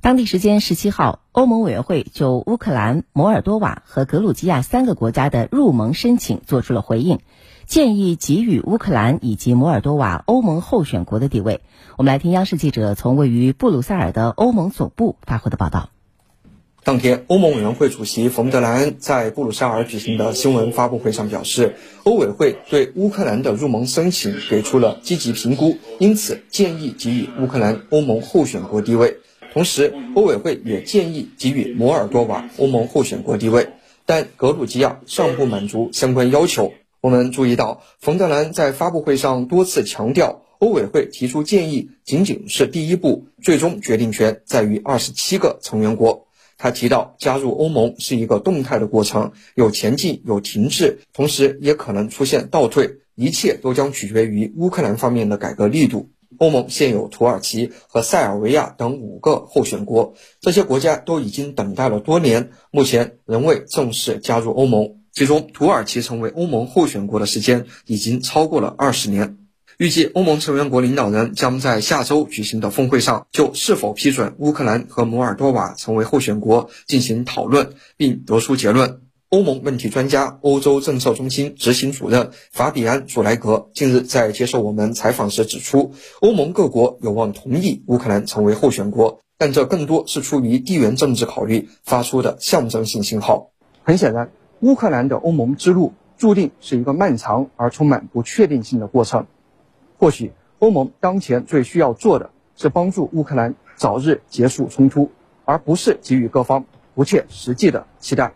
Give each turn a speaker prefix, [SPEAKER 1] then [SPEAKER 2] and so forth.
[SPEAKER 1] 当地时间十七号，欧盟委员会就乌克兰、摩尔多瓦和格鲁吉亚三个国家的入盟申请作出了回应，建议给予乌克兰以及摩尔多瓦欧盟候选国的地位。我们来听央视记者从位于布鲁塞尔的欧盟总部发回的报道。
[SPEAKER 2] 当天，欧盟委员会主席冯德莱恩在布鲁塞尔举行的新闻发布会上表示，欧委会对乌克兰的入盟申请给出了积极评估，因此建议给予乌克兰欧盟候选国地位。同时，欧委会也建议给予摩尔多瓦欧盟候选国地位，但格鲁吉亚尚不满足相关要求。我们注意到，冯德兰在发布会上多次强调，欧委会提出建议仅仅是第一步，最终决定权在于二十七个成员国。他提到，加入欧盟是一个动态的过程，有前进，有停滞，同时也可能出现倒退，一切都将取决于乌克兰方面的改革力度。欧盟现有土耳其和塞尔维亚等五个候选国，这些国家都已经等待了多年，目前仍未正式加入欧盟。其中，土耳其成为欧盟候选国的时间已经超过了二十年。预计欧盟成员国领导人将在下周举行的峰会上，就是否批准乌克兰和摩尔多瓦成为候选国进行讨论，并得出结论。欧盟问题专家、欧洲政策中心执行主任法比安·祖莱格近日在接受我们采访时指出，欧盟各国有望同意乌克兰成为候选国，但这更多是出于地缘政治考虑发出的象征性信号。很显然，乌克兰的欧盟之路注定是一个漫长而充满不确定性的过程。或许欧盟当前最需要做的是帮助乌克兰早日结束冲突，而不是给予各方不切实际的期待。